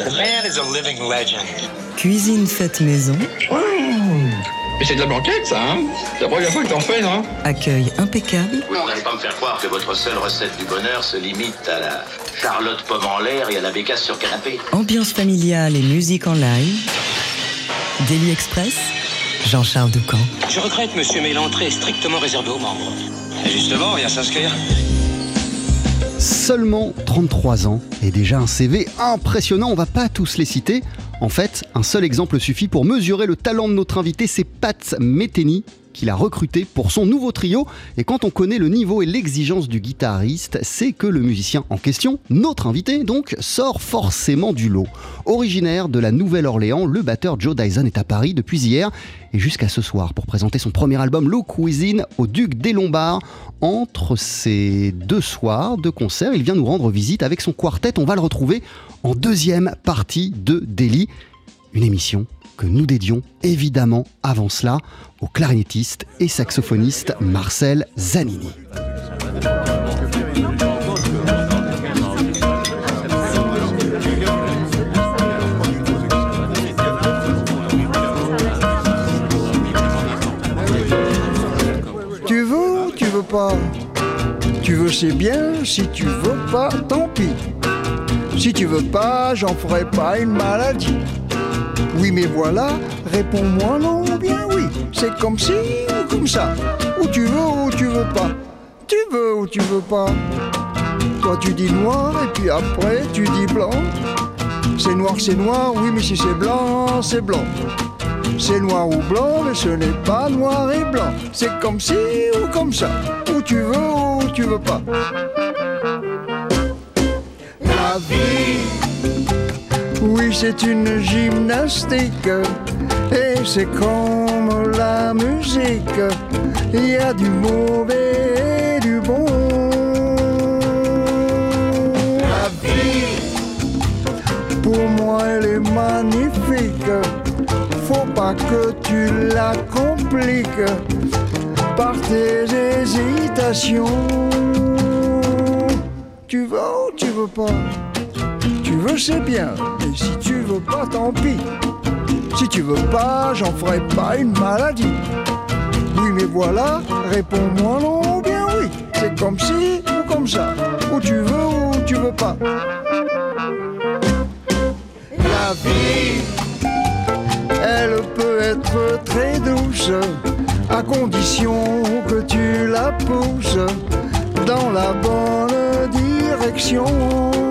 The man is a living legend. Cuisine faite maison. Mais c'est de la blanquette, ça, hein C'est la première fois que t'en fais, non? Accueil impeccable. Vous n'allez pas me faire croire que votre seule recette du bonheur se limite à la charlotte pomme en l'air et à la bécasse sur canapé. Ambiance familiale et musique en live. Daily Express. Jean-Charles Doucan. Je regrette, monsieur, mais l'entrée est strictement réservée aux membres. Et justement, il y a s'inscrire. Seulement 33 ans et déjà un CV impressionnant, on va pas tous les citer. En fait, un seul exemple suffit pour mesurer le talent de notre invité, c'est Pat Metheny qu'il a recruté pour son nouveau trio. Et quand on connaît le niveau et l'exigence du guitariste, c'est que le musicien en question, notre invité donc, sort forcément du lot. Originaire de la Nouvelle-Orléans, le batteur Joe Dyson est à Paris depuis hier et jusqu'à ce soir pour présenter son premier album Low Cuisine au Duc des Lombards. Entre ces deux soirs de concert, il vient nous rendre visite avec son quartet. On va le retrouver en deuxième partie de Delhi, une émission que nous dédions évidemment avant cela au clarinettiste et saxophoniste Marcel Zanini. Tu veux tu veux pas Tu veux c'est bien, si tu veux pas, tant pis. Si tu veux pas, j'en ferai pas une maladie. Oui mais voilà, réponds-moi non ou bien oui. C'est comme si ou comme ça. Ou tu veux ou tu veux pas. Tu veux ou tu veux pas. Toi tu dis noir et puis après tu dis blanc. C'est noir, c'est noir, oui mais si c'est blanc, c'est blanc. C'est noir ou blanc, mais ce n'est pas noir et blanc. C'est comme si ou comme ça. Ou tu veux ou tu veux pas. La vie, oui, c'est une gymnastique. Et c'est comme la musique. Il y a du mauvais et du bon. La vie, pour moi, elle est magnifique. Faut pas que tu la compliques par tes hésitations. Tu veux ou tu veux pas veux, c'est bien. Et si tu veux pas, tant pis. Si tu veux pas, j'en ferai pas une maladie. Oui, mais voilà, réponds-moi non ou bien oui. C'est comme si ou comme ça. Ou tu veux ou tu veux pas. La vie, elle peut être très douce, à condition que tu la pousses dans la bonne direction.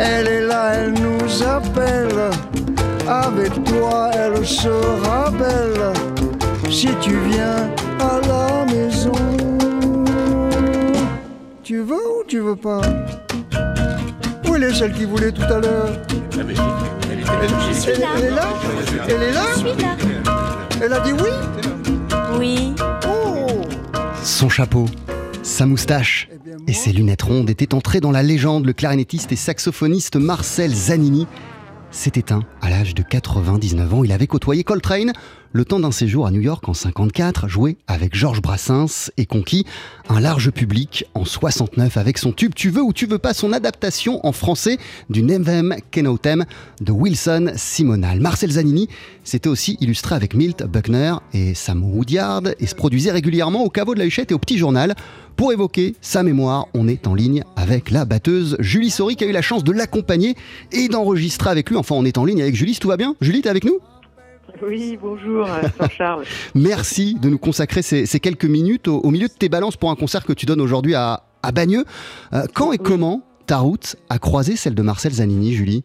Elle est là, elle nous appelle. Avec toi, elle sera belle si tu viens à la maison. Tu veux ou tu veux pas? Où elle est celle qui voulait tout à l'heure? Elle, elle- elle est là? Elle est là. Elle a dit oui? Oui. Oh. Son chapeau, sa moustache et ses lunettes rondes étaient entrés dans la légende. Le clarinettiste et saxophoniste Marcel Zanini s'est éteint à l'âge de 99 ans. Il avait côtoyé Coltrane le temps d'un séjour à New York en 54, joué avec Georges Brassens et conquis un large public en 69 avec son tube Tu veux ou tu veux pas, son adaptation en français du Nevem Kenautem de Wilson Simonal. Marcel Zanini s'était aussi illustré avec Milt Buckner et Sam Woodyard et se produisait régulièrement au caveau de la Huchette et au Petit Journal. Pour évoquer sa mémoire, on est en ligne avec la batteuse Julie Sori qui a eu la chance de l'accompagner et d'enregistrer avec lui. Enfin, on est en ligne avec Julie, tout va bien? Julie, t'es avec nous? Oui, bonjour euh, Jean-Charles. Merci de nous consacrer ces, ces quelques minutes au, au milieu de tes balances pour un concert que tu donnes aujourd'hui à, à Bagneux. Euh, quand et comment ta route a croisé celle de Marcel Zanini, Julie?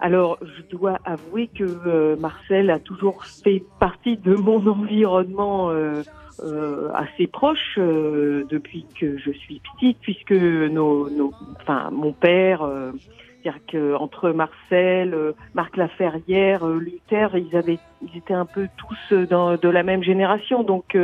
Alors, je dois avouer que euh, Marcel a toujours fait partie de mon environnement euh, euh, assez proche depuis que je suis petite, puisque nos, nos, enfin, mon père, c'est-à-dire que entre Marcel, euh, Marc Laferrière, euh, Luther, ils avaient, ils étaient un peu tous euh, dans, de la même génération, donc.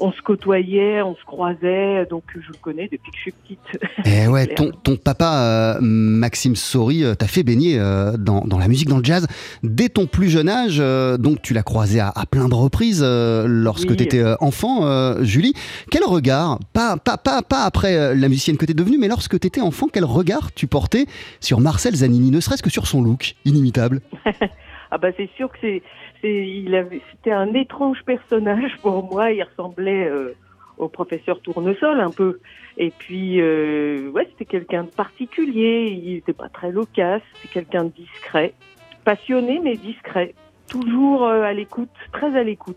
On se côtoyait, on se croisait, donc je le connais depuis que je suis petite. Et Eh ouais, ton, ton papa, euh, Maxime Sori, euh, t'a fait baigner euh, dans, dans la musique, dans le jazz, dès ton plus jeune âge. euh, donc tu l'as croisé à, à plein de reprises euh, lorsque Oui. tu étais enfant, euh, Julie. Quel regard, pas, pas, pas, pas après la musicienne que tu es devenue, mais lorsque tu étais enfant, quel regard tu portais sur Marcel Zanini, ne serait-ce que sur son look inimitable? Ah bah c'est sûr que c'est, c'était un étrange personnage pour moi. Il ressemblait euh, au professeur Tournesol un peu. Et puis euh, c'était quelqu'un de particulier. Il n'était pas très loquace. C'était quelqu'un de discret, passionné mais discret. Toujours euh, à l'écoute, très à l'écoute.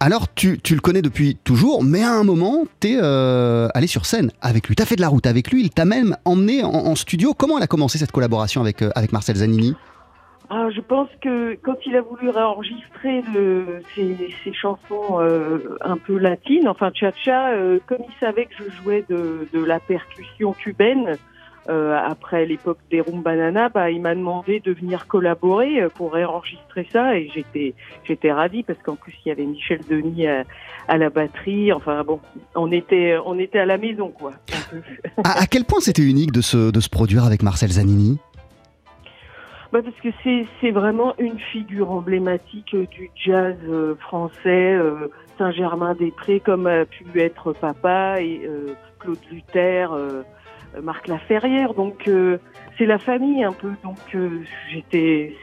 Alors, tu, tu le connais depuis toujours, mais à un moment, t'es euh, allé sur scène avec lui. T'as fait de la route avec lui. Il t'a même emmené en, studio. Comment elle a commencé cette collaboration avec, avec Marcel Zanini? Ah, je pense que quand il a voulu réenregistrer le, ses, ses chansons euh, un peu latines, enfin cha-cha, euh, comme il savait que je jouais de, de la percussion cubaine euh, après l'époque des Rumbanana, bah, il m'a demandé de venir collaborer euh, pour réenregistrer ça et j'étais j'étais ravie parce qu'en plus il y avait Michel Denis à, à la batterie. Enfin bon, on était on était à la maison quoi. à, à quel point c'était unique de se, de se produire avec Marcel Zanini? Bah parce que c'est vraiment une figure emblématique euh, du jazz euh, français, euh, Saint-Germain-des-Prés comme a pu être Papa et Claude Luther, Marc Laferrière. Donc c'est la famille un peu. Donc j'ai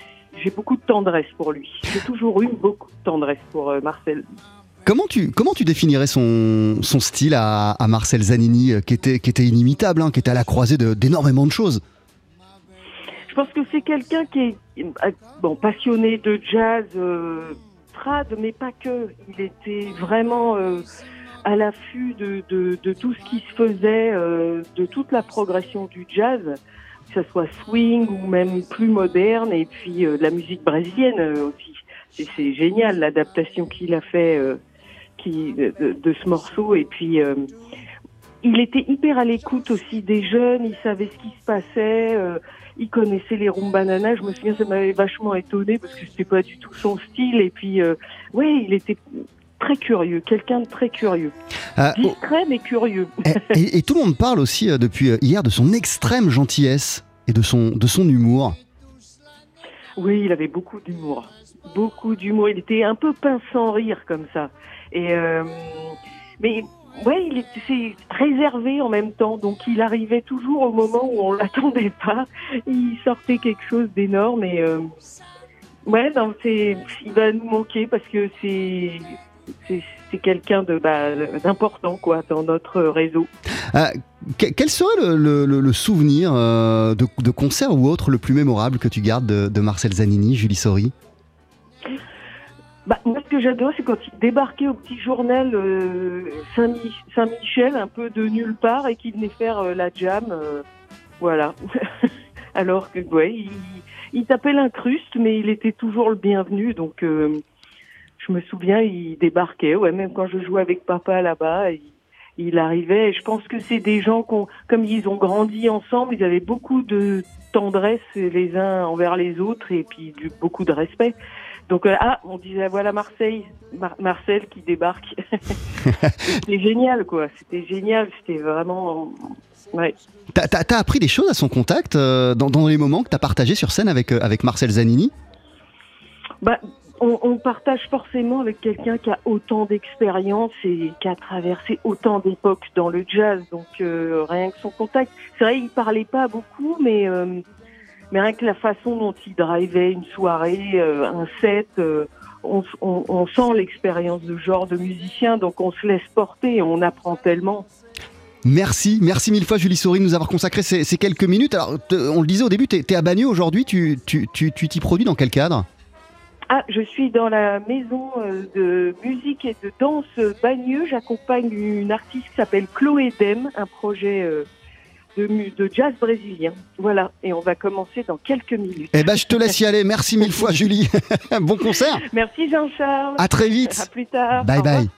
beaucoup de tendresse pour lui. J'ai toujours eu beaucoup de tendresse pour Marcel. Comment tu, comment tu définirais son, son style à, Marcel Zanini, qui était, qui était inimitable, hein, qui était à la croisée d'énormément de choses? Pense que c'est quelqu'un qui est euh, bon passionné de jazz euh, trad, mais pas que. Il était vraiment euh, à l'affût de, tout ce qui se faisait, euh, de toute la progression du jazz, que ce soit swing ou même plus moderne, et puis la musique brésilienne aussi. C'est- génial l'adaptation qu'il a fait de, ce morceau, et puis. il était hyper à l'écoute aussi des jeunes, il savait ce qui se passait, il connaissait les Rumbanana. Je me souviens, ça m'avait vachement étonné parce que c'était pas du tout son style. Et puis, euh, ouais, il était très curieux, quelqu'un de très curieux, Euh, discret mais curieux. et, et- et tout le monde parle aussi euh, depuis euh, hier de son extrême gentillesse et de son, de son humour. Oui, il avait beaucoup d'humour, beaucoup d'humour. Il était un peu pince sans rire comme ça. Et euh, mais ouais, il était réservé en même temps. Donc il arrivait toujours au moment où on l'attendait pas. Il sortait quelque chose d'énorme et euh, ouais, non, c'est il va nous manquer parce que c'est c'est quelqu'un de bah, d'important quoi dans notre réseau. Euh, que- quel serait le, souvenir euh, de, de concert ou autre le plus mémorable que tu gardes de, de Marcel Zanini, Julie Sori Bah, moi, ce que j'adore, c'est quand il débarquait au petit journal euh, Saint-Mi- Saint-Michel, un peu de nulle part, et qu'il venait faire euh, la jam. euh, voilà. Alors que, ouais, il, il tapait l'incruste, mais il était toujours le bienvenu. Donc, euh, je me souviens, il débarquait. Ouais, même quand je jouais avec papa là-bas, il, il arrivait. Et je pense que c'est des gens qu'on, comme ils ont grandi ensemble, ils avaient beaucoup de tendresse les uns envers les autres, et puis du- beaucoup de respect. Donc euh, ah, on disait voilà Marseille, Mar- Marcel qui débarque. c'était génial quoi, c'était génial, c'était vraiment ouais. T'as appris des choses à son contact euh, dans, dans les moments que t'as partagé sur scène avec, euh, avec Marcel Zanini? Bah on, on partage forcément avec quelqu'un qui a autant d'expérience et qui a traversé autant d'époques dans le jazz. Donc rien que son contact, c'est vrai il parlait pas beaucoup, mais mais rien que la façon dont il drivait une soirée, euh, un set. euh, on, on- on sent l'expérience de genre de musicien, donc on se laisse porter et on apprend tellement. Merci, merci mille fois Julie Sori de nous avoir consacré ces, ces quelques minutes. Alors, te- on le disait au début, t'es es à Bagneux aujourd'hui, tu tu- tu- tu t'y produis dans quel cadre? Ah, je suis dans la maison euh, de musique et de danse Bagneux. J'accompagne une artiste qui s'appelle Chloé Dem, un projet de, jazz brésilien. Voilà, et on va commencer dans quelques minutes. Eh ben, je te laisse y aller. Merci mille fois Julie. bon concert. Merci Jean-Charles. À très À vite. plus tard. Bye bye.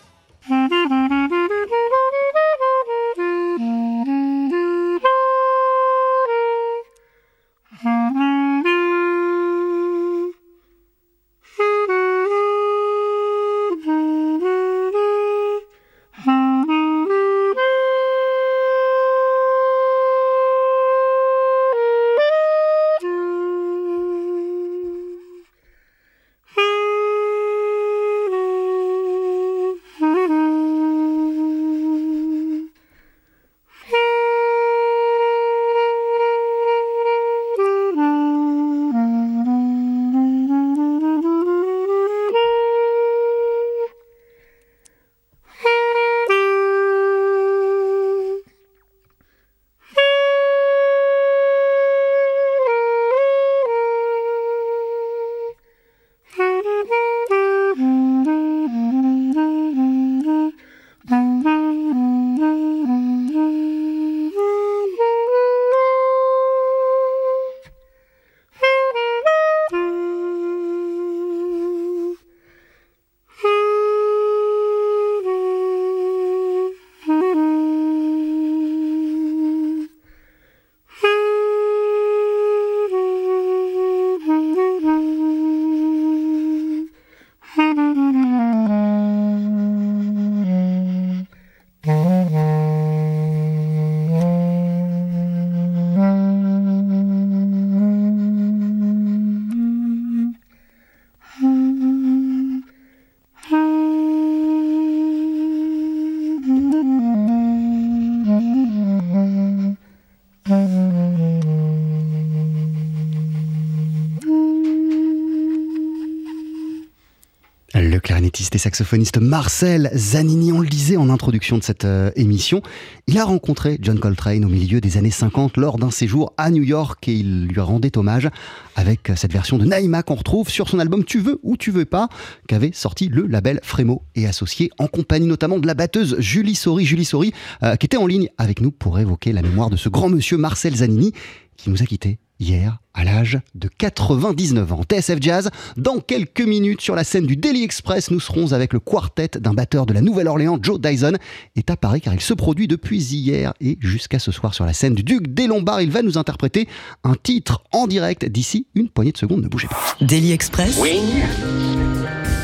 Clarinettiste et saxophoniste Marcel Zanini, on le disait en introduction de cette euh, émission, il a rencontré John Coltrane au milieu des années 50 lors d'un séjour à New York et il lui rendait hommage avec cette version de Naïma qu'on retrouve sur son album Tu veux ou tu veux pas, qu'avait sorti le label Frémo et associé en compagnie notamment de la batteuse Julie Sori, Julie Sori, euh, qui était en ligne avec nous pour évoquer la mémoire de ce grand monsieur Marcel Zanini qui nous a quittés hier à l'âge de 99 ans. TSF Jazz, dans quelques minutes sur la scène du Daily Express, nous serons avec le quartet d'un batteur de la Nouvelle-Orléans, Joe Dyson, est à Paris car il se produit depuis hier et jusqu'à ce soir sur la scène du Duc des Lombards. Il va nous interpréter un titre en direct d'ici une poignée de secondes. Ne bougez pas. Daily Express. Win.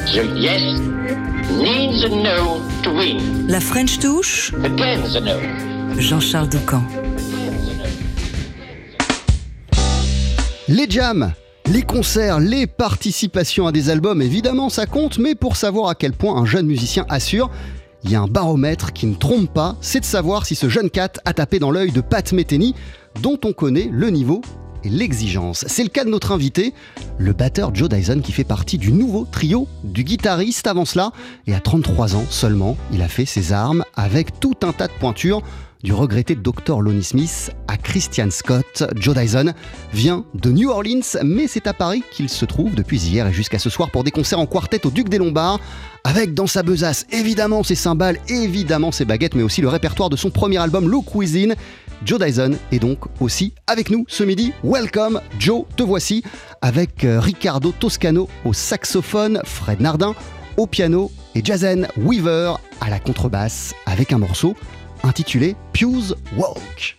The yes needs a no to win. La French Touche. Again the no. Jean-Charles Doucan. Les jams, les concerts, les participations à des albums, évidemment ça compte, mais pour savoir à quel point un jeune musicien assure, il y a un baromètre qui ne trompe pas, c'est de savoir si ce jeune cat a tapé dans l'œil de Pat Metheny, dont on connaît le niveau et l'exigence. C'est le cas de notre invité, le batteur Joe Dyson, qui fait partie du nouveau trio du guitariste avant cela, et à 33 ans seulement, il a fait ses armes avec tout un tas de pointures du regretté Dr Lonnie Smith à Christian Scott. Joe Dyson vient de New Orleans, mais c'est à Paris qu'il se trouve depuis hier et jusqu'à ce soir pour des concerts en quartet au Duc des Lombards, avec dans sa besace évidemment ses cymbales, évidemment ses baguettes, mais aussi le répertoire de son premier album Low Cuisine. Joe Dyson est donc aussi avec nous ce midi. Welcome Joe, te voici avec euh, Ricardo Toscano au saxophone, Fred Nardin au piano et Jazen Weaver à la contrebasse avec un morceau intitulé Pew's Walk.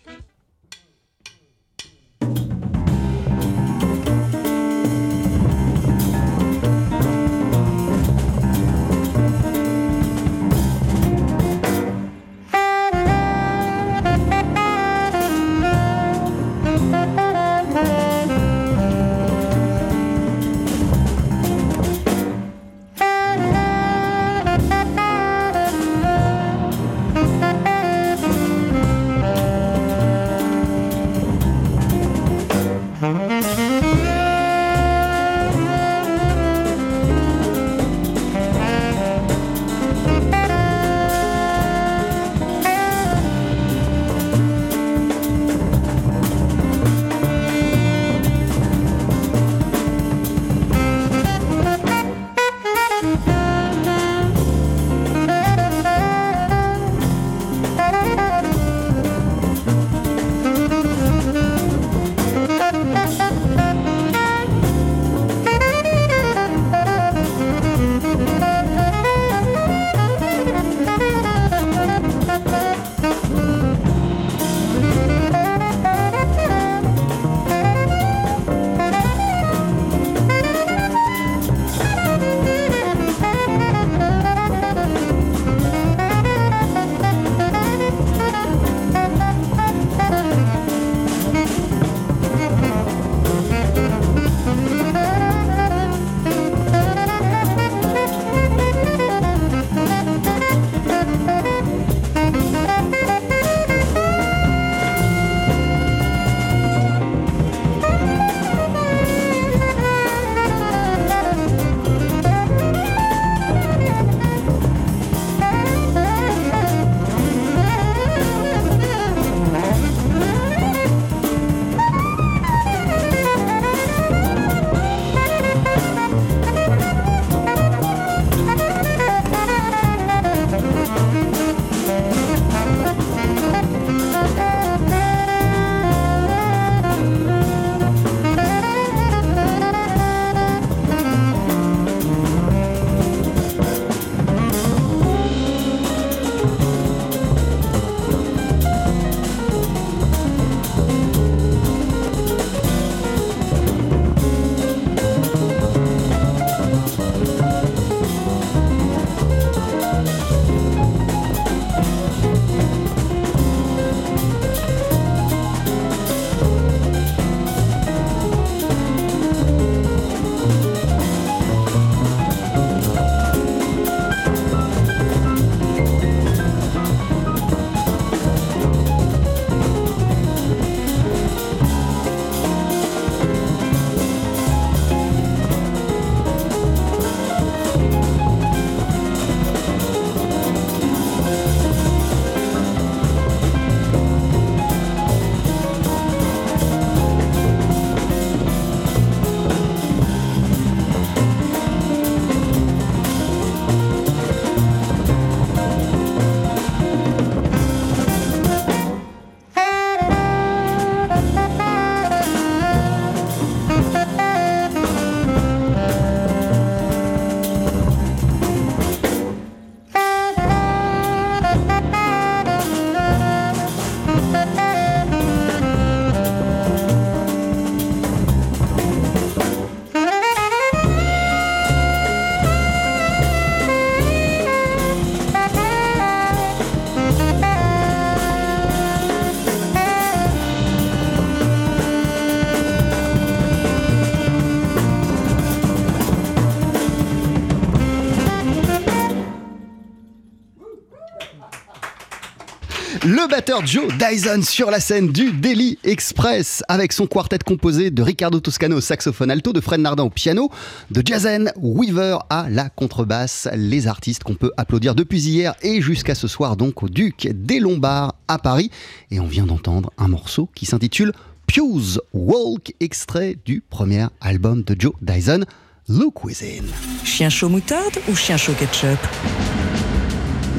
Batteur Joe Dyson sur la scène du Daily Express avec son quartet composé de Ricardo Toscano au saxophone alto, de Fred Nardin au piano, de Jazen Weaver à la contrebasse. Les artistes qu'on peut applaudir depuis hier et jusqu'à ce soir donc au Duc des Lombards à Paris. Et on vient d'entendre un morceau qui s'intitule Pew's Walk, extrait du premier album de Joe Dyson, Look Within. Chien chaud moutarde ou chien chaud ketchup?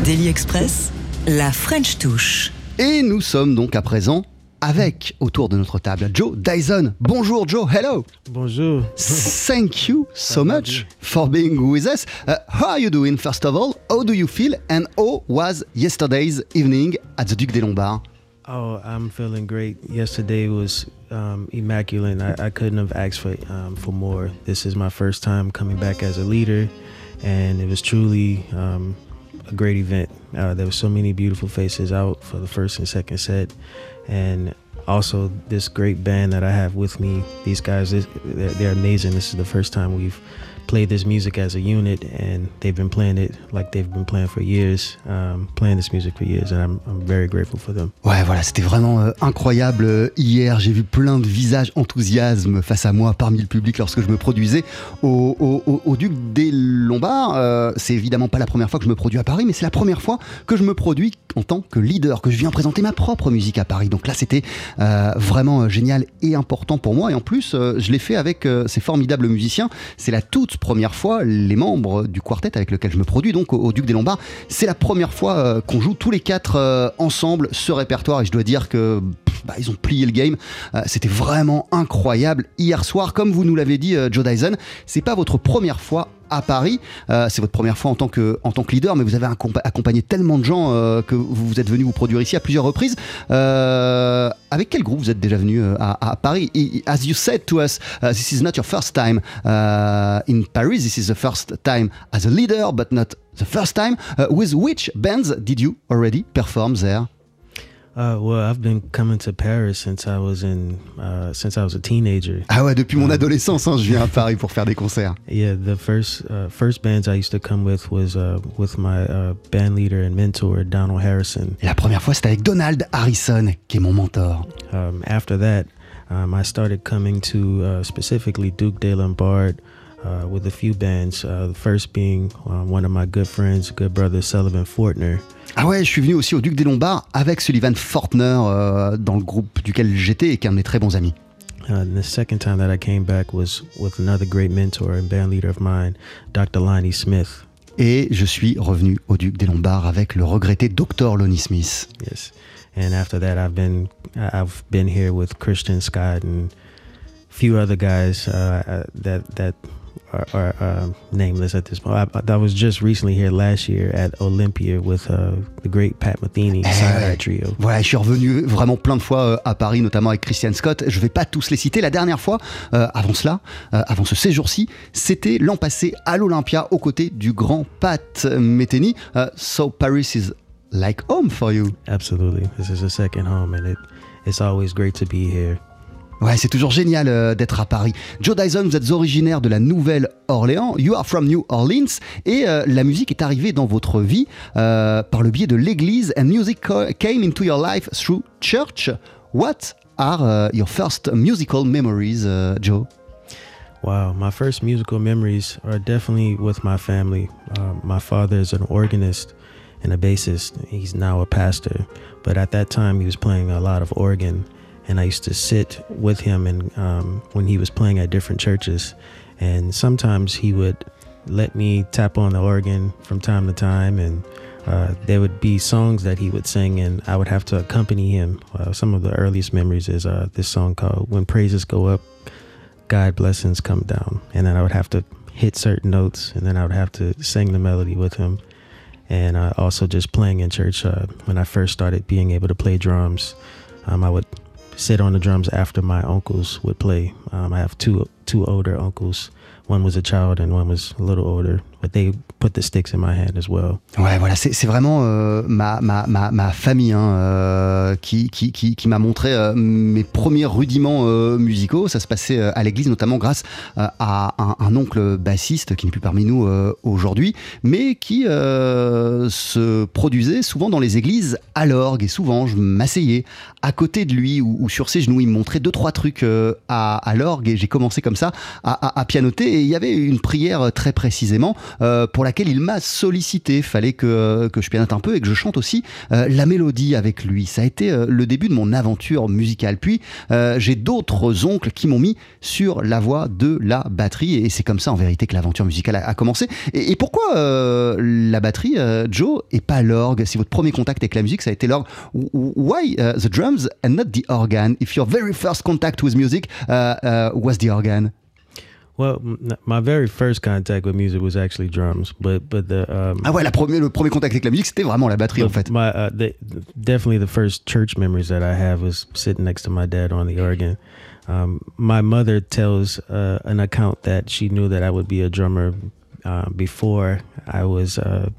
Daily Express, la French touche. Et nous sommes donc à présent avec autour de notre table Joe Dyson. Bonjour Joe, hello. Bonjour. Thank you so much for being with us. Uh, how are you doing first of all? How do you feel? And how was yesterday's evening at the Duc des Lombards? Oh, I'm feeling great. Yesterday was um, immaculate. I, I couldn't have asked for um, for more. This is my first time coming back as a leader, and it was truly um, a great event. Uh, there were so many beautiful faces out for the first and second set, and also this great band that I have with me. These guys, they're, they're amazing. This is the first time we've played this music as a unit, and they've been playing it like they've been playing for years, playing this music for years, and I'm, I'm very grateful for them. Ouais, voilà, c'était vraiment euh, incroyable. Euh, Hier, j'ai vu plein de visages enthousiasme face à moi parmi le public lorsque je me produisais au, au- Duc des Lombards. Euh, c'est évidemment pas la première fois que je me produis à Paris, mais c'est la première fois que je me produis en tant que leader, que je viens présenter ma propre musique à Paris. Donc là, c'était vraiment génial et important pour moi. Et en plus, je l'ai fait avec ces formidables musiciens. C'est la toute première fois, les membres du quartet avec lequel je me produis, donc au, Duc des Lombards, c'est la première fois euh, qu'on joue tous les quatre euh, ensemble ce répertoire. Et je dois dire que bah, ils ont plié le game. Euh, C'était vraiment incroyable hier soir. Comme vous nous l'avez dit, euh, Joe Dyson, c'est pas votre première fois à Paris. Euh, c'est votre première fois en tant que, en tant que leader, mais vous avez accompa- accompagné tellement de gens que vous êtes venu vous produire ici à plusieurs reprises. Avec quel groupe vous êtes déjà venu à, Paris? As you said to us, uh, this is not your first time uh, in Paris. This is the first time as a leader, but not the first time. Uh, with which bands did you already perform there? Well, I've been coming to Paris since I was in uh, since I was a teenager. Ah ouais, depuis mon adolescence, hein, je viens à Paris pour faire des concerts. Yeah, the first uh, first bands I used to come with was uh, with my uh, band leader and mentor Donald Harrison. Et la première fois, c'était avec Donald Harrison, qui est mon mentor. Um, after that, um, I started coming to uh, specifically Duke de Lombard uh, with a few bands. Uh, the first being uh, one of my good friends, good brother Sullivan Fortner. Ah ouais, je suis venu aussi au Duc des Lombards avec Sullivan Fortner euh, dans le groupe duquel j'étais et qui est un de mes très bons amis. Uh, the second time that I came back was with another great mentor and band leader of mine, Dr. Lonnie Smith. Et je suis revenu au Duc des Lombards avec le regretté Dr. Lonnie Smith. Yes, and after that, I've been I've been here with Christian Scott and a few other guys uh, uh, that that are, are uh, nameless at this point. I, I was just recently here last year at Olympia with uh, the great Pat Metheny Eh ouais. Eye Trio. Voilà, je suis revenu vraiment plein de fois euh, à Paris, notamment avec Christian Scott. Je vais pas tous les citer. La dernière fois, euh, avant cela, euh, avant ce séjour-ci, c'était l'an passé à l'Olympia, aux côtés du grand Pat Metheny. Euh, so Paris is like home for you. Absolutely, this is a second home, and it it's always great to be here. Ouais, c'est toujours génial euh, d'être à Paris. Joe Dyson, vous êtes originaire de la Nouvelle-Orléans. You are from New Orleans. Et euh, la musique est arrivée dans votre vie euh, par le biais de l'église. And music came into your life through church. What are your first musical memories, uh, Joe? Wow, my first musical memories are definitely with my family. Uh, my father is an organist and a bassist. He's now a pastor, but at that time he was playing a lot of organ, and I used to sit with him and um, when he was playing at different churches, and sometimes he would let me tap on the organ from time to time, and uh, there would be songs that he would sing, and I would have to accompany him. Uh, some of the earliest memories is uh, this song called "When Praises Go Up." God blessings come down. And then I would have to hit certain notes and then I would have to sing the melody with him. And uh, also just playing in church uh, when I first started being able to play drums. um, I would sit on the drums after my uncles would play. Um, I have two two older uncles. One was a child and one was a little older, they put the sticks in my hand as well. Ouais, voilà, c'est vraiment euh, ma, ma, ma, ma, famille hein, euh, qui, qui, qui, qui m'a montré euh, mes premiers rudiments musicaux. Ça se passait à l'église, notamment grâce à un, oncle bassiste qui n'est plus parmi nous aujourd'hui, mais qui se produisait souvent dans les églises à l'orgue. Et souvent, je m'asseyais à côté de lui ou, sur ses genoux. Il me montrait deux, trois trucs à, l'orgue et j'ai commencé comme ça à, pianoter. Et il y avait une prière très précisément pour la laquelle il m'a sollicité. Fallait que, que je pianote un peu et que je chante aussi euh, la mélodie avec lui. Ça a été euh, le début de mon aventure musicale. Puis euh, j'ai d'autres oncles qui m'ont mis sur la voie de la batterie et c'est comme ça en vérité que l'aventure musicale a, commencé. Et, pourquoi la batterie, Joe, et pas l'orgue? Si votre premier contact avec la musique, ça a été l'orgue. Why the drums and not the organ? If your very first contact with music was the organ Well, my very first contact with music was actually drums, but but the um, ah ouais, la premier, le premier contact avec la musique, c'était vraiment la batterie en fait. My uh, the, definitely the first church memories that I have was sitting next to my dad on the organ. Um, my mother tells uh, an account that she knew that I would be a drummer uh, before I was uh,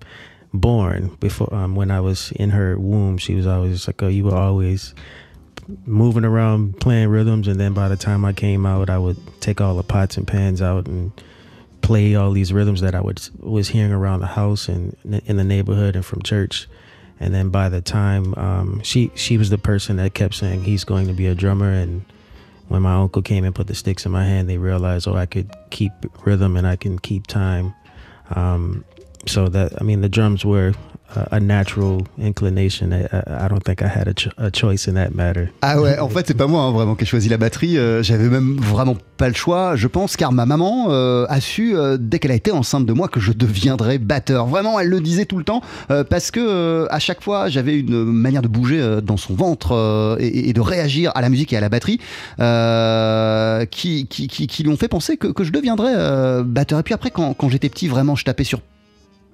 born. Before um, when I was in her womb, she was always like, "Oh, you were always." Moving around playing rhythms and then by the time I came out I would take all the pots and pans out and play all these rhythms that I would was hearing around the house and in the neighborhood and from church. And then by the time um, she she was the person that kept saying he's going to be a drummer. And when my uncle came and put the sticks in my hand they realized oh I could keep rhythm and I can keep time. Um, so that I mean the drums were a natural inclination. I, don't think I had a, ch a, choice in that matter. Ah ouais, en fait, c'est pas moi hein, vraiment qui ai choisi la batterie. Euh, J'avais même vraiment pas le choix, je pense, car ma maman euh, a su euh, dès qu'elle a été enceinte de moi que je deviendrais batteur. Vraiment, elle le disait tout le temps parce que à chaque fois, j'avais une manière de bouger dans son ventre et, de réagir à la musique et à la batterie qui, qui, qui, lui ont fait penser que, je deviendrais batteur. Et puis après, quand j'étais petit, vraiment, je tapais sur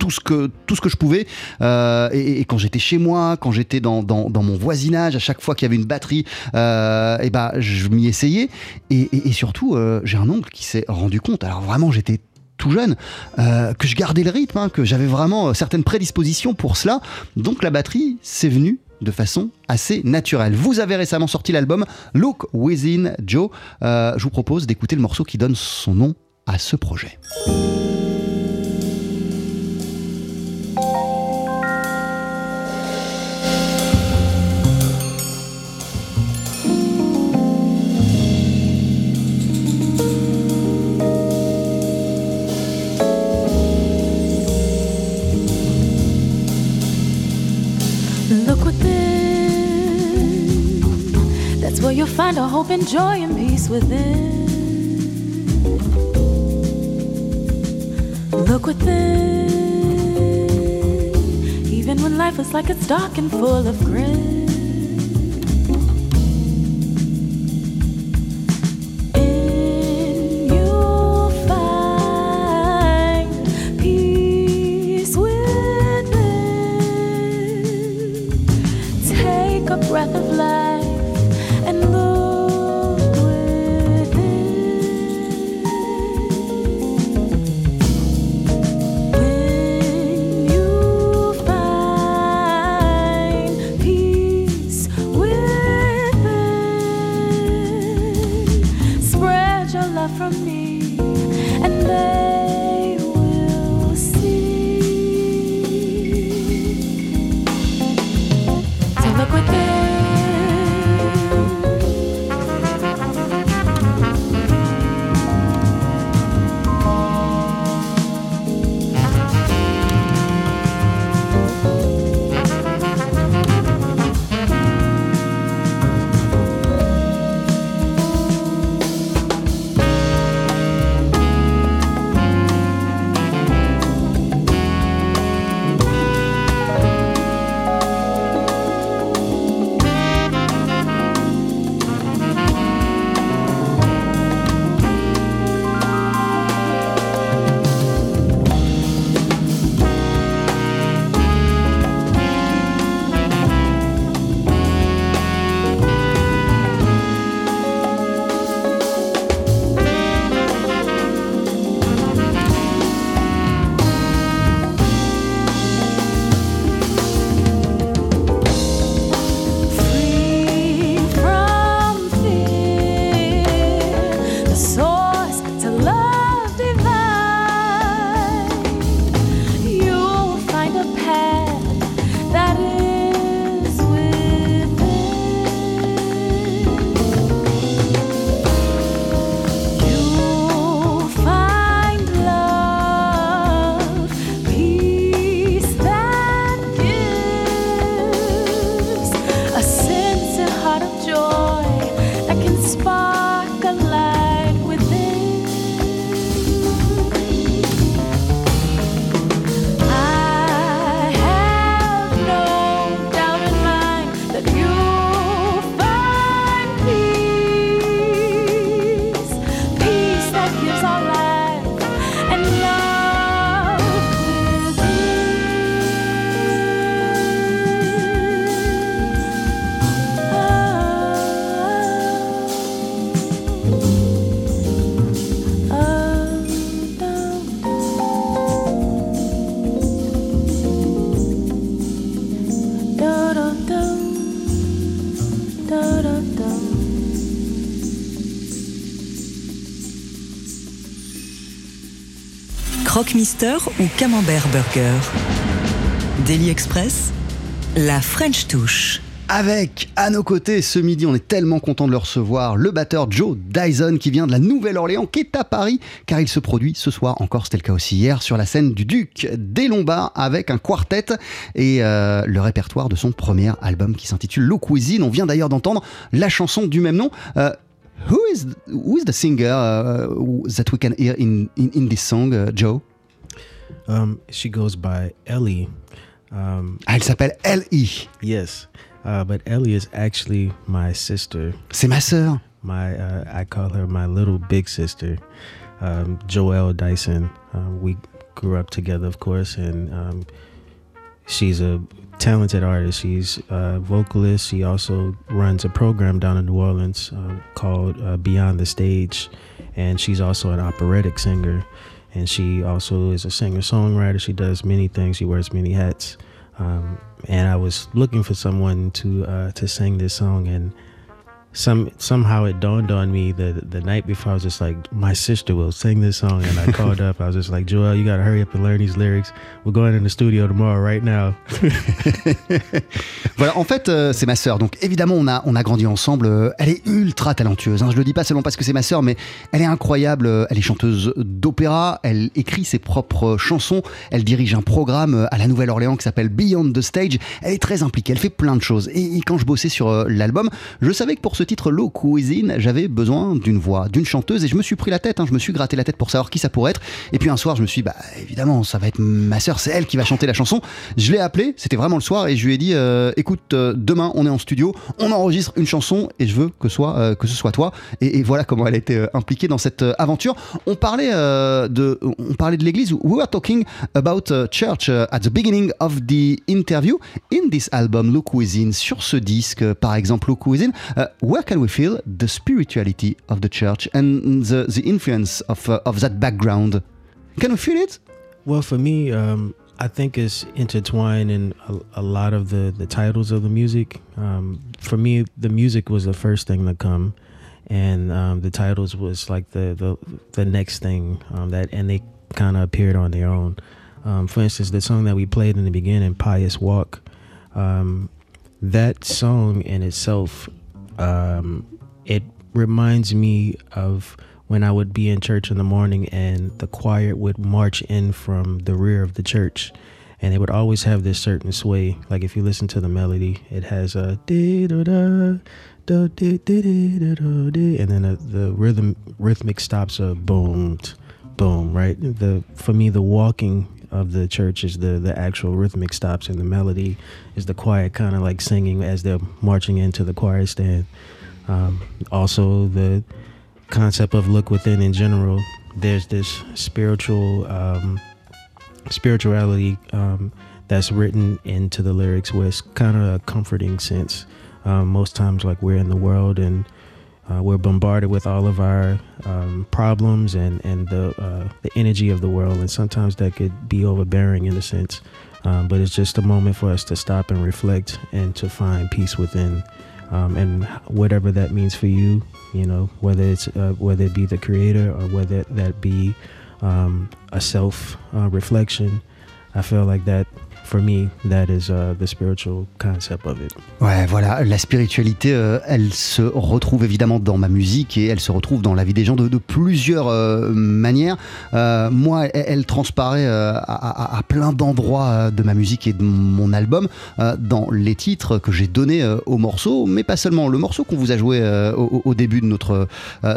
tout ce que tout ce que je pouvais euh, et, et, quand j'étais chez moi quand j'étais dans, dans, mon voisinage à chaque fois qu'il y avait une batterie euh, et ben je m'y essayais et, et, et surtout euh, j'ai un oncle qui s'est rendu compte alors vraiment j'étais tout jeune, que je gardais le rythme, hein, que j'avais vraiment certaines prédispositions pour cela. Donc la batterie, c'est venu de façon assez naturelle. Vous avez récemment sorti l'album Look Within Joe. Je vous propose d'écouter le morceau qui donne son nom à ce projet. Find a hope and joy and peace within. Look within, even when life is like it's dark and full of grit. Croque-Mister ou Camembert Burger Daily Express, la French touche. Avec à nos côtés ce midi, on est tellement content de le recevoir, le batteur Joe Dyson qui vient de la Nouvelle-Orléans, qui est à Paris, car il se produit ce soir, encore c'était le cas aussi hier, sur la scène du Duc des Lombards avec un quartet et euh, le répertoire de son premier album qui s'intitule Low Cuisine. On vient d'ailleurs d'entendre la chanson du même nom. Euh, who, is, who is the singer uh, that we can hear in, in, in this song, uh, Joe? Um, she goes by Ellie. Um, Ah, elle s'appelle L.I. yes, uh, but Ellie is actually my sister. C'est ma sœur. My uh, I call her my little big sister, um, Joelle Dyson. Uh, we grew up together, of course, and um, she's a talented artist. She's a vocalist. She also runs a program down in New Orleans uh, called uh, Beyond the Stage, and she's also an operatic singer. And she also is a singer songwriter. She does many things. She wears many hats. Um, and I was looking for someone to uh, to sing this song, and some somehow it dawned on me the the night before. I was just like, my sister will sing this song, and I called up. I was just like, Joel, you gotta hurry up and learn these lyrics. We're going in the studio tomorrow, right now. Voilà, en fait, euh, c'est ma sœur. Donc évidemment, on a, on a grandi ensemble. Euh, Elle est ultra talentueuse. Hein. Je le dis pas seulement parce que c'est ma sœur, mais elle est incroyable. Euh, Elle est chanteuse d'opéra. Elle écrit ses propres chansons. Elle dirige un programme à la Nouvelle-Orléans qui s'appelle Beyond the Stage. Elle est très impliquée. Elle fait plein de choses. Et, et quand je bossais sur l'album, je savais que pour ce titre Low Cuisine, j'avais besoin d'une voix, d'une chanteuse. Et je me suis pris la tête. hein. Je me suis gratté la tête pour savoir qui ça pourrait être. Et puis un soir, je me suis dit, bah évidemment, ça va être ma sœur. C'est elle qui va chanter la chanson. Je l'ai appelée. C'était vraiment le soir. Et je lui ai dit, euh, écoute, euh, demain, on est en studio. On enregistre une chanson. Et je veux que, soit, euh, que ce soit toi. Et, voilà comment elle a été impliquée dans cette aventure. On parlait, de, on parlait de l'église. We were talking about church at the beginning of the interview. In this album, Low Cuisine, sur ce disque, par exemple, Low Cuisine, where can we feel the spirituality of the church and the, the influence of, uh, of that background? Can we feel it? Well, for me, um, I think it's intertwined in a, a lot of the, the titles of the music. Um, for me, the music was the first thing to come, and um, the titles was like the the, the next thing um, that, and they kind of appeared on their own. Um, for instance, the song that we played in the beginning, "Pious Walk," um, that song in itself, um, it reminds me of when I would be in church in the morning and the choir would march in from the rear of the church. And they would always have this certain sway. Like if you listen to the melody, it has a and then the, the rhythm rhythmic stops a boom, boom. Right. The for me the walking of the church is the the actual rhythmic stops, and the melody is the choir kind of like singing as they're marching into the choir stand. Um, also the concept of look within in general there's this spiritual um, spirituality um, that's written into the lyrics it's kind of a comforting sense um, most times like we're in the world and uh, we're bombarded with all of our um, problems and and the uh, the energy of the world and sometimes that could be overbearing in a sense. Um, but it's just a moment for us to stop and reflect and to find peace within. Um, and whatever that means for you, you know, whether it's uh, whether it be the creator or whether that be um, a self uh, reflection, I feel like that for me that is uh, the spiritual concept of it. Ouais, voilà, la spiritualité, euh, elle se retrouve évidemment dans ma musique et elle se retrouve dans la vie des gens de, de plusieurs euh, manières. Euh, moi, elle, elle transparaît euh, à, à- à plein d'endroits euh, de ma musique et de mon album, euh, dans les titres que j'ai donnés aux morceaux, mais pas seulement. Le morceau qu'on vous a joué au, au début de notre,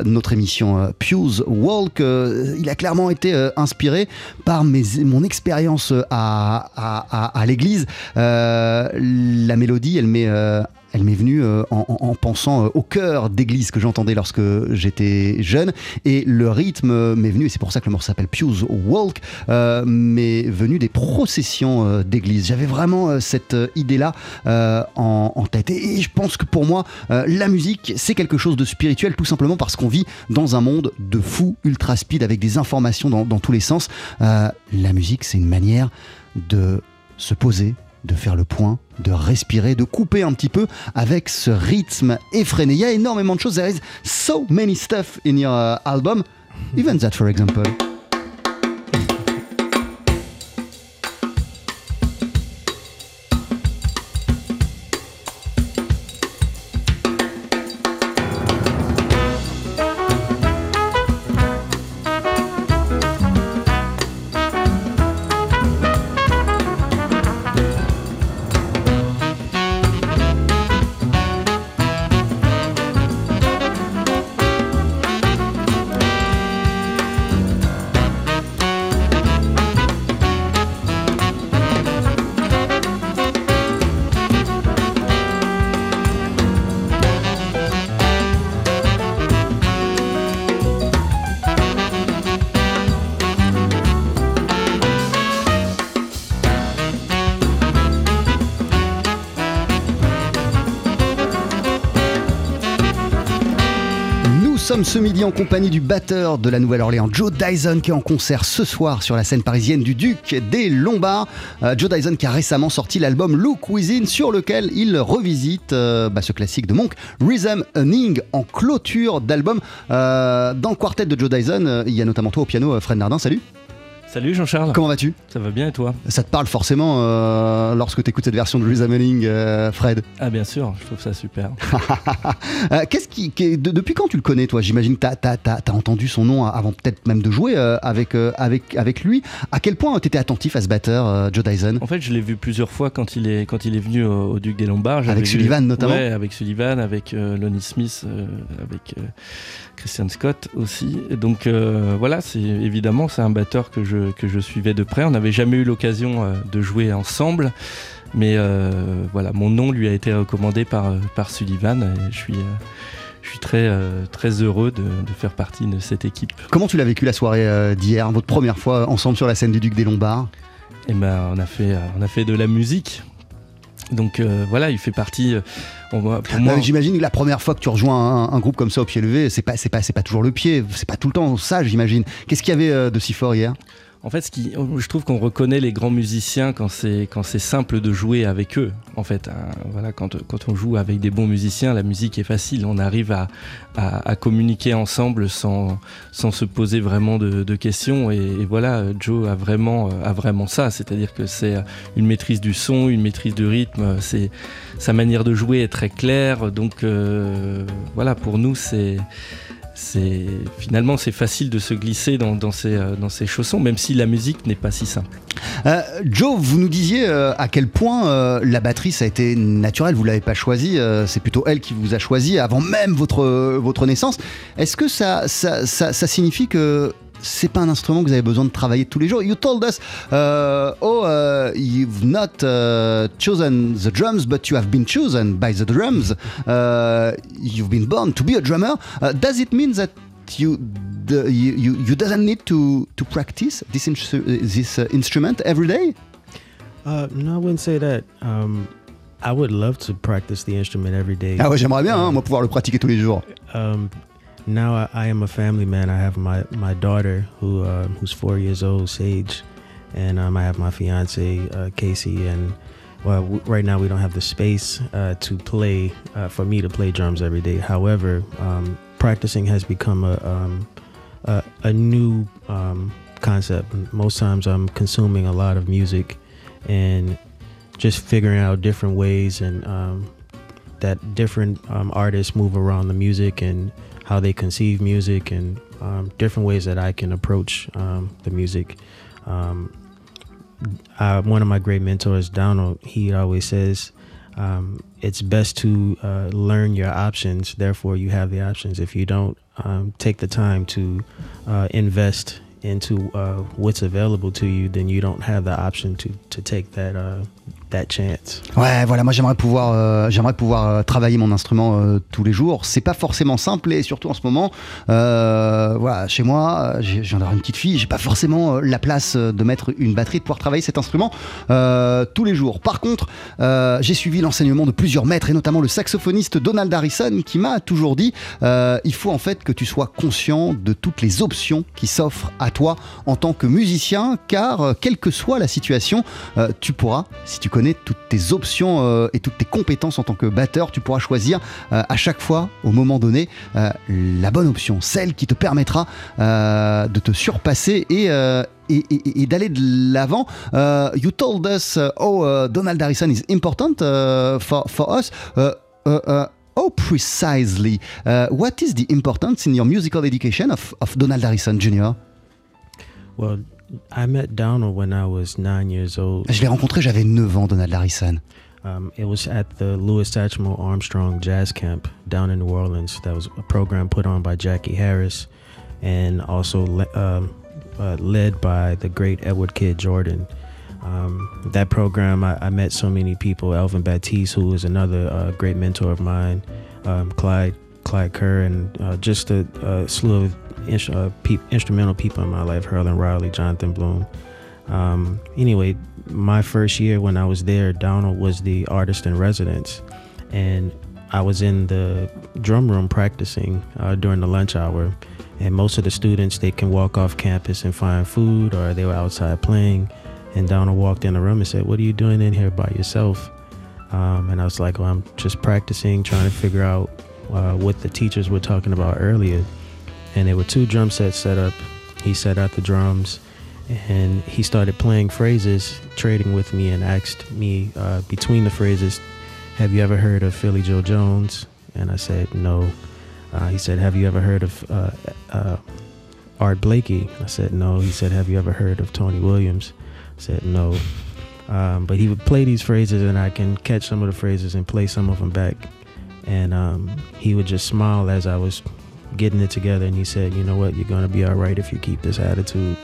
notre émission, Pew's Walk, il a clairement été inspiré par mes, mon expérience à, à- à- l'église. Euh, la mélodie, elle m'est euh, elle m'est venue euh, en, en- en pensant au cœur d'église que j'entendais lorsque j'étais jeune. Et le rythme m'est venu, et c'est pour ça que le morceau s'appelle Pew's Walk, euh, m'est venu des processions d'église. J'avais vraiment cette idée-là en, tête. Et, je pense que pour moi, la musique, c'est quelque chose de spirituel, tout simplement parce qu'on vit dans un monde de fou, ultra speed, avec des informations dans, tous les sens. La musique, c'est une manière de se poser, de faire le point, de respirer, de couper un petit peu avec ce rythme effréné. Il y a énormément de choses. There is so many stuff in your uh, album. Even that, for example. Sommes ce midi en compagnie du batteur de la Nouvelle-Orléans, Joe Dyson, qui est en concert ce soir sur la scène parisienne du Duc des Lombards. Euh, Joe Dyson qui a récemment sorti l'album Look Within, sur lequel il revisite euh, bah, ce classique de Monk, Rhythm Ning, en clôture d'album. Euh, dans le quartet de Joe Dyson, il y a notamment toi au piano, Fred Nardin. Salut Salut Jean-Charles. Comment vas-tu? Ça va bien et toi? Ça te parle forcément euh, lorsque tu écoutes cette version de Reasoning, euh, Fred? Ah bien sûr, je trouve ça super. euh, Qu'est-ce qui, qui- de- depuis quand tu le connais toi? J'imagine que tu as, entendu son nom avant peut-être même de jouer avec, avec, avec lui. À quel point tu étais attentif à ce batteur, Joe Dyson? En fait, je l'ai vu plusieurs fois quand il est, quand il est venu au, au Duc des Lombards. Avec vu- Sullivan, notamment Ouais, avec Sullivan, avec Lonnie Smith, avec Christian Scott aussi. Et donc voilà, c'est évidemment c'est un batteur que je, que je suivais de près. On n'avait jamais eu l'occasion euh, de jouer ensemble. Mais euh, voilà, mon nom lui a été recommandé par, euh, par Sullivan et je suis, je suis très, très heureux de, de faire partie de cette équipe. Comment tu l'as vécu la soirée d'hier, votre première fois ensemble sur la scène du Duc des Lombards? Et ben, on a fait, on a fait de la musique. Donc euh, voilà, il fait partie. euh, pour moi, J'imagine que la première fois que tu rejoins un, un groupe comme ça au pied levé, c'est pas, c'est pas, c'est pas toujours le pied, c'est pas tout le temps ça, j'imagine. Qu'est-ce qu'il y avait de si fort hier? En fait, ce qui, je trouve qu'on reconnaît les grands musiciens quand c'est quand c'est simple de jouer avec eux. En fait, hein, voilà, quand, quand on joue avec des bons musiciens, la musique est facile. On arrive à, à, à communiquer ensemble sans, sans se poser vraiment de, de questions. Et, et voilà, Joe a vraiment a vraiment ça. C'est-à-dire que c'est une maîtrise du son, une maîtrise du rythme. C'est sa manière de jouer est très claire. Donc euh, voilà, pour nous, c'est finalement c'est facile de se glisser dans, dans, ces, euh, dans ces chaussons, même si la musique n'est pas si simple. Euh, Joe, vous nous disiez euh, à quel point la batterie ça a été naturel, vous l'avez pas choisi, c'est plutôt elle qui vous a choisi avant même votre, naissance. Est-ce que ça signifie que c'est pas un instrument que vous avez besoin de travailler tous les jours. You told us, uh, oh, uh, you've not uh, chosen the drums, but you have been chosen by the drums. Uh, you've been born to be a drummer. Uh, does it mean that you, the, you, you, you doesn't need to, to practice this, uh, instrument every day? Uh, no, I wouldn't say that. Um, I would love to practice the instrument every day. Ah ouais, j'aimerais bien, hein, moi, pouvoir le pratiquer tous les jours. Um, now I, I am a family man. I have my my daughter who um, who's four years old, Sage, and um, I have my fiance uh, Casey. And well, w- right now we don't have the space uh, to play uh, for me to play drums every day. However, um, practicing has become a um, a, a new um, concept. Most times I'm consuming a lot of music and just figuring out different ways and um, that different um, artists move around the music and how they conceive music and um, different ways that I can approach um, the music. Um, I, one of my great mentors, Donald, he always says, um, it's best to uh, learn your options. Therefore, you have the options. If you don't um, take the time to uh, invest into uh, what's available to you, then you don't have the option to to take that uh, Ouais, voilà, moi j'aimerais pouvoir, euh, j'aimerais pouvoir euh, travailler mon instrument euh, tous les jours. C'est pas forcément simple et surtout en ce moment, voilà, chez moi, j'ai- une petite fille, j'ai pas forcément la place de mettre une batterie, de pouvoir travailler cet instrument tous les jours. Par contre, j'ai suivi l'enseignement de plusieurs maîtres et notamment le saxophoniste Donald Harrison qui m'a toujours dit, il faut en fait que tu sois conscient de toutes les options qui s'offrent à toi en tant que musicien, car quelle que soit la situation, tu pourras, si tu connais toutes tes options euh, et toutes tes compétences en tant que batteur. Tu pourras choisir euh, à chaque fois, au moment donné, euh, la bonne option, celle qui te permettra de te surpasser et, et, d'aller de l'avant. You told us uh, uh, Donald Harrison is important uh, for, for us. How precisely? What is the importance in your musical education of, Donald Harrison Jr.? I met Donald when I was nine years old. Je l'ai rencontré, j'avais 9 ans, Donald Harrison. Um, it was at the Louis Satchmo Armstrong Jazz Camp down in New Orleans. That was a program put on by Jackie Harris and also le- um, uh, led by the great Edward Kidd Jordan. Um, that program, I, I met so many people. Elvin Baptiste, who was another uh, great mentor of mine, um, Clyde Clyde Kerr, and uh, just a, a slew of ins- uh, peop instrumental people in my life: Herlin Riley, Jonathan Bloom. Um, anyway, my first year when I was there, Donald was the artist in residence, and I was in the drum room practicing uh, during the lunch hour. And most of the students they can walk off campus and find food, or they were outside playing. And Donald walked in the room and said, "What are you doing in here by yourself?" Um, and I was like, "Well, I'm just practicing, trying to figure out uh, what the teachers were talking about earlier." And there were two drum sets set up. He set out the drums, and he started playing phrases, trading with me, and asked me uh, between the phrases, "Have you ever heard of Philly Joe Jones?" And I said, "No." Uh, he said, "Have you ever heard of uh, uh, Art Blakey?" I said, "No." He said, "Have you ever heard of Tony Williams?" I said, "No." Um, but he would play these phrases, and I can catch some of the phrases and play some of them back. And um, he would just smile as I was getting it together, and he said, "You know what? You're gonna be all right if you keep this attitude."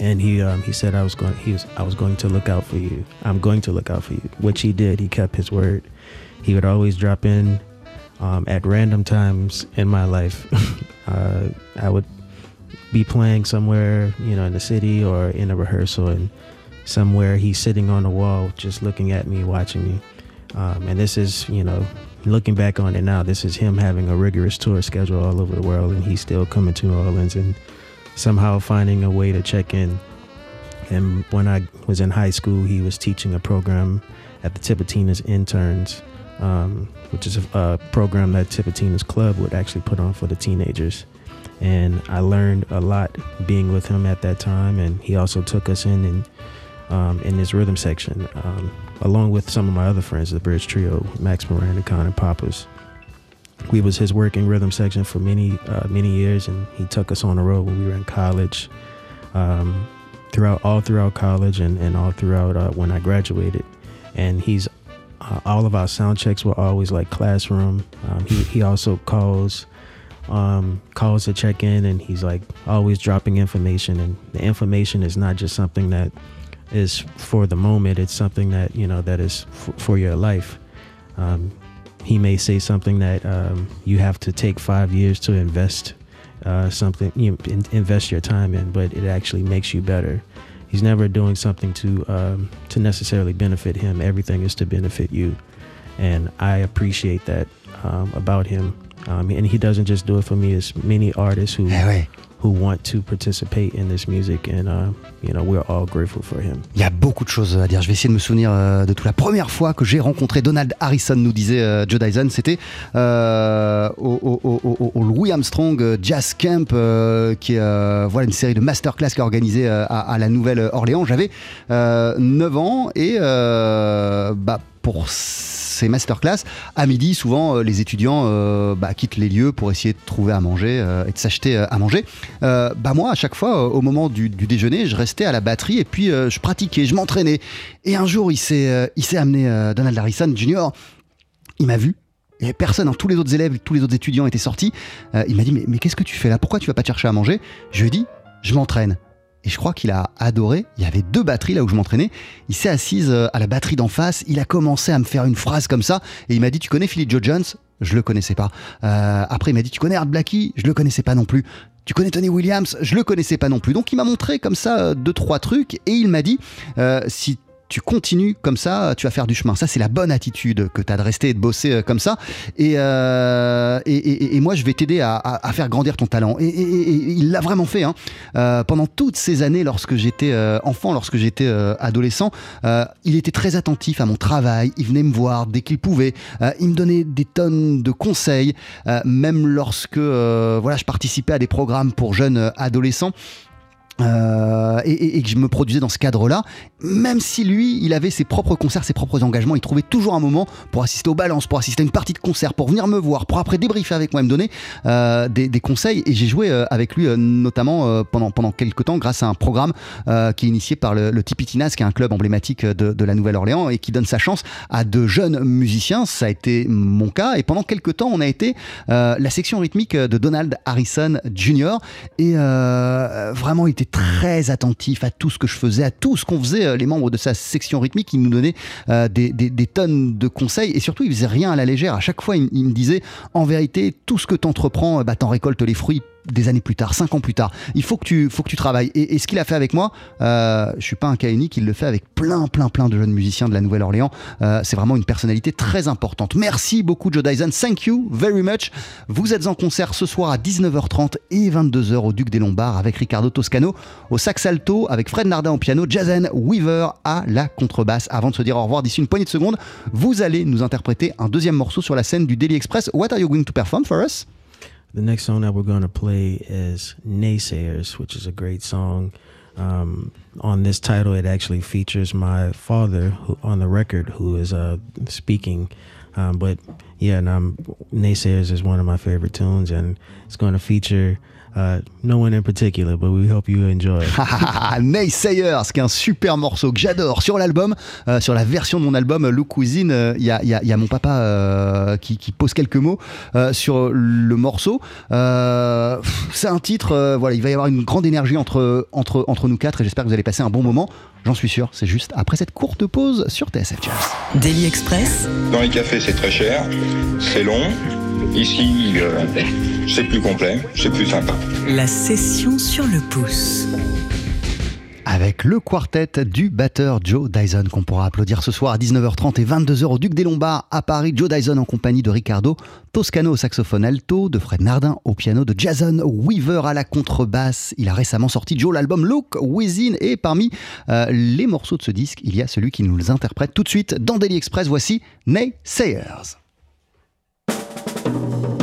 And he um, he said I was going he was I was going to look out for you. I'm going to look out for you, which he did. He kept his word. He would always drop in um, at random times in my life. uh, I would be playing somewhere, you know, in the city or in a rehearsal, and somewhere he's sitting on the wall, just looking at me, watching me. Um, and this is, you know, looking back on it now, this is him having a rigorous tour schedule all over the world, and he's still coming to New Orleans and somehow finding a way to check in. And when I was in high school, he was teaching a program at the Tipitina's Interns, um, which is a, a program that Tipitina's Club would actually put on for the teenagers. And I learned a lot being with him at that time. And he also took us in and um, in his rhythm section, um, along with some of my other friends, the Bridge Trio, Max Moran, Connor Pappas. We was his working rhythm section for many uh, many years, and he took us on the road when we were in college, um, throughout all throughout college, and, and all throughout uh, when I graduated. And he's uh, all of our sound checks were always like classroom. Um, he he also calls um, calls to check in, and he's like always dropping information. And the information is not just something that is for the moment; it's something that you know that is f- for your life. Um, he may say something that um, you have to take five years to invest uh, something, you know, in, invest your time in, but it actually makes you better. He's never doing something to um, to necessarily benefit him. Everything is to benefit you, and I appreciate that um, about him. Um, and he doesn't just do it for me. It's many artists who who want to participate in this music, and uh, you know we're all grateful for him. Il y a beaucoup de choses à dire. Je vais essayer de me souvenir euh, de tout. La première fois que j'ai rencontré Donald Harrison, nous disait euh, Joe Dyson, c'était euh, au, au- au- au- Louis Armstrong euh, Jazz Camp, euh, qui est euh, voilà, une série de masterclass qui est organisée à, à la Nouvelle-Orléans. J'avais euh, 9 ans et bah, pour ces masterclass, à midi, souvent, euh, les étudiants euh, bah, quittent les lieux pour essayer de trouver à manger euh, et de s'acheter à manger. Bah moi, à chaque fois, au moment du, déjeuner, je restais à la batterie et puis je pratiquais, je m'entraînais. Et un jour, il s'est amené Donald Harrison Jr. Il m'a vu. Il n'y avait personne, hein. tous les autres élèves, tous les autres étudiants étaient sortis. Il m'a dit mais, mais qu'est-ce que tu fais là? Pourquoi tu vas pas te chercher à manger? Je lui ai dit je m'entraîne. Et je crois qu'il a adoré. Il y avait deux batteries là où je m'entraînais. Il s'est assis euh, à la batterie d'en face. Il a commencé à me faire une phrase comme ça. Et il m'a dit Tu connais Philly Joe Jones? Je le connaissais pas. Euh, après, il m'a dit Tu connais Art Blakey Je le connaissais pas non plus. Tu connais Tony Williams? Je le connaissais pas non plus. Donc, il m'a montré comme ça euh, deux, trois trucs. Et il m'a dit euh, Si tu continues comme ça, tu vas faire du chemin. Ça, c'est la bonne attitude que tu as de rester et de bosser euh, comme ça. Et, euh, et, et, et moi, je vais t'aider à, à, à, faire grandir ton talent. Et, il l'a vraiment fait. Hein. Euh, pendant toutes ces années, lorsque j'étais euh, enfant, lorsque j'étais euh, adolescent, il était très attentif à mon travail. Il venait me voir dès qu'il pouvait. il me donnait des tonnes de conseils, même lorsque voilà, je participais à des programmes pour jeunes adolescents. Euh, et, et, que je me produisais dans ce cadre-là, même si lui, il avait ses propres concerts, ses propres engagements, il trouvait toujours un moment pour assister aux balances, pour assister à une partie de concert, pour venir me voir, pour après débriefer avec moi me donner euh, des, des, conseils. Et j'ai joué euh, avec lui, euh, notamment euh, pendant, pendant quelques temps, grâce à un programme euh, qui est initié par le, le Tipitinas, qui est un club emblématique de, de la Nouvelle-Orléans et qui donne sa chance à de jeunes musiciens. Ça a été mon cas. Et pendant quelques temps, on a été la section rythmique de Donald Harrison Jr. Et vraiment, il était très attentif à tout ce que je faisais, à tout ce qu'on faisait. Euh, les membres de sa section rythmique, il nous donnait euh, des, tonnes de conseils et surtout, il faisait rien à la légère. À chaque fois, il, il me disait, en vérité, tout ce que tu entreprends, bah, t'en récoltes les fruits des années plus tard, cinq ans plus tard. Il faut que tu, faut que tu travailles. Et, ce qu'il a fait avec moi, euh, je suis pas un cas il le fait avec plein, plein, plein de jeunes musiciens de la Nouvelle-Orléans. Euh, c'est vraiment une personnalité très importante. Merci beaucoup, Joe Dyson. Thank you very much. Vous êtes en concert ce soir à 19h30 et 22h au Duc des Lombards avec Ricardo Toscano au sax alto, avec Fred Nardin au piano, Jazen Weaver à la contrebasse. Avant de se dire au revoir d'ici une poignée de secondes, vous allez nous interpréter un deuxième morceau sur la scène du Daily Express. What are you going to perform for us? The next song that we're going to play is Naysayers, which is a great song. Um, on this title, it actually features my father who, on the record, who is uh, speaking. Um, but yeah, and, um, Naysayers is one of my favorite tunes, and it's going to feature Uh, no one in particular, but we hope you enjoy. Naysayers, qui est un super morceau que j'adore sur l'album, euh, sur la version de mon album Look Cuisine. Il euh, y, a, y, a, y, a, mon papa euh, qui, qui, pose quelques mots euh, sur le morceau. Euh, c'est un titre, voilà, il va y avoir une grande énergie entre, entre, entre nous quatre et j'espère que vous allez passer un bon moment. J'en suis sûr, c'est juste après cette courte pause sur TSF Jazz. Daily Express. Dans les cafés, c'est très cher, c'est long. Ici, euh, c'est plus complet, c'est plus sympa. La session sur le pouce. Avec le quartet du batteur Joe Dyson qu'on pourra applaudir ce soir à 19h30 et 22h au Duc des Lombards à Paris. Joe Dyson en compagnie de Ricardo Toscano au saxophone alto, de Fred Nardin au piano, de Jason Weaver à la contrebasse. Il a récemment sorti Joe l'album Look Within et parmi euh, les morceaux de ce disque, il y a celui qui nous interprète tout de suite dans Daily Express. Voici thank you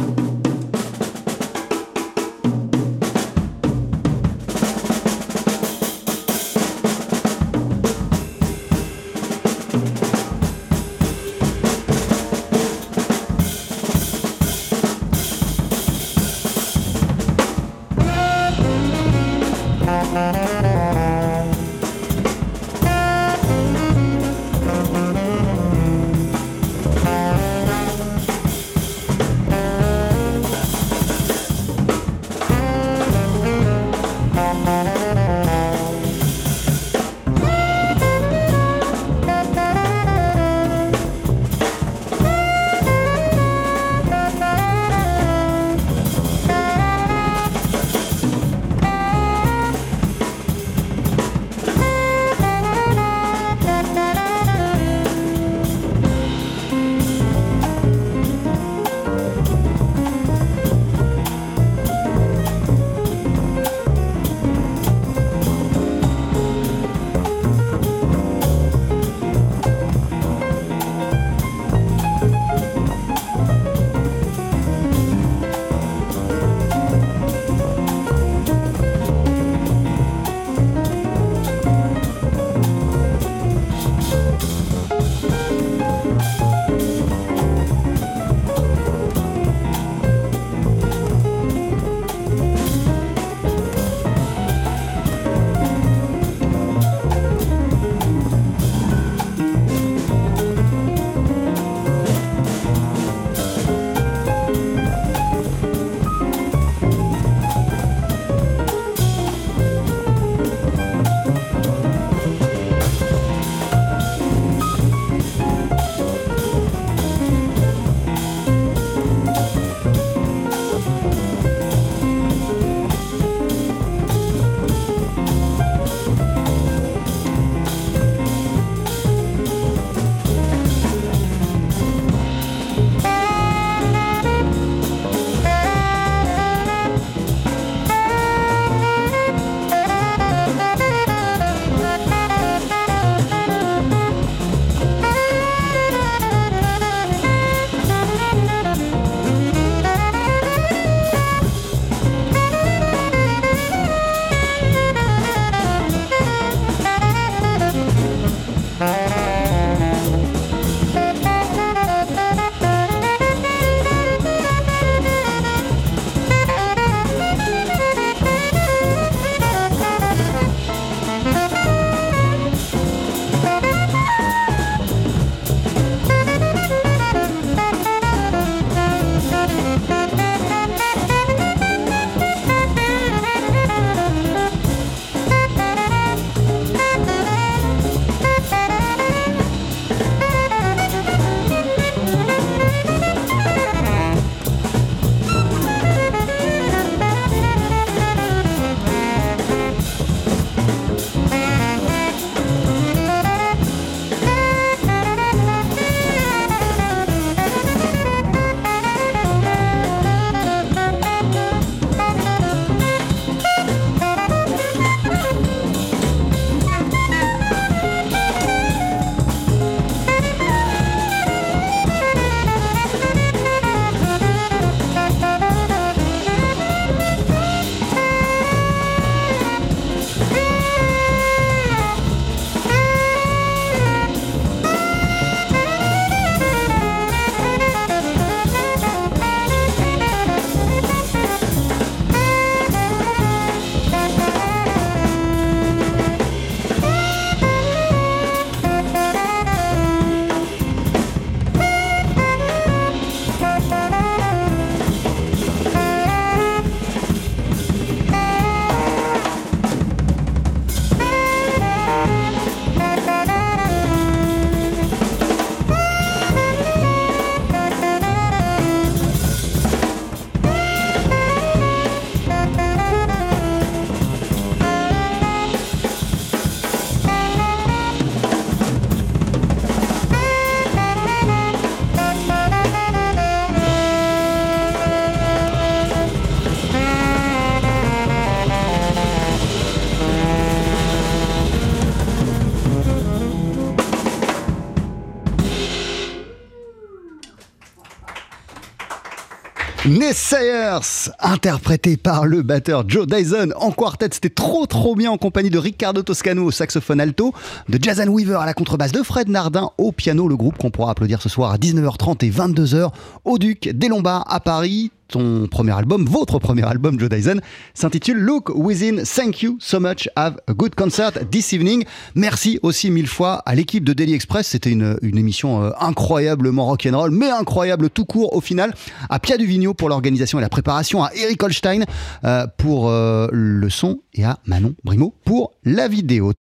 Naysayers, interprété par le batteur Joe Dyson en quartet, c'était trop trop bien en compagnie de Riccardo Toscano au saxophone alto, de Jason Weaver à la contrebasse, de Fred Nardin au piano, le groupe qu'on pourra applaudir ce soir à 19h30 et 22h au Duc des Lombards à Paris ton premier album, votre premier album, Joe Dyson, s'intitule Look Within. Thank you so much. Have a good concert this evening. Merci aussi mille fois à l'équipe de Daily Express. C'était une, une, émission euh, incroyablement rock'n'roll, mais incroyable tout court au final. À Pia Duvigneau pour l'organisation et la préparation, à Eric Holstein euh, pour euh, le son et à Manon Brimo pour la vidéo.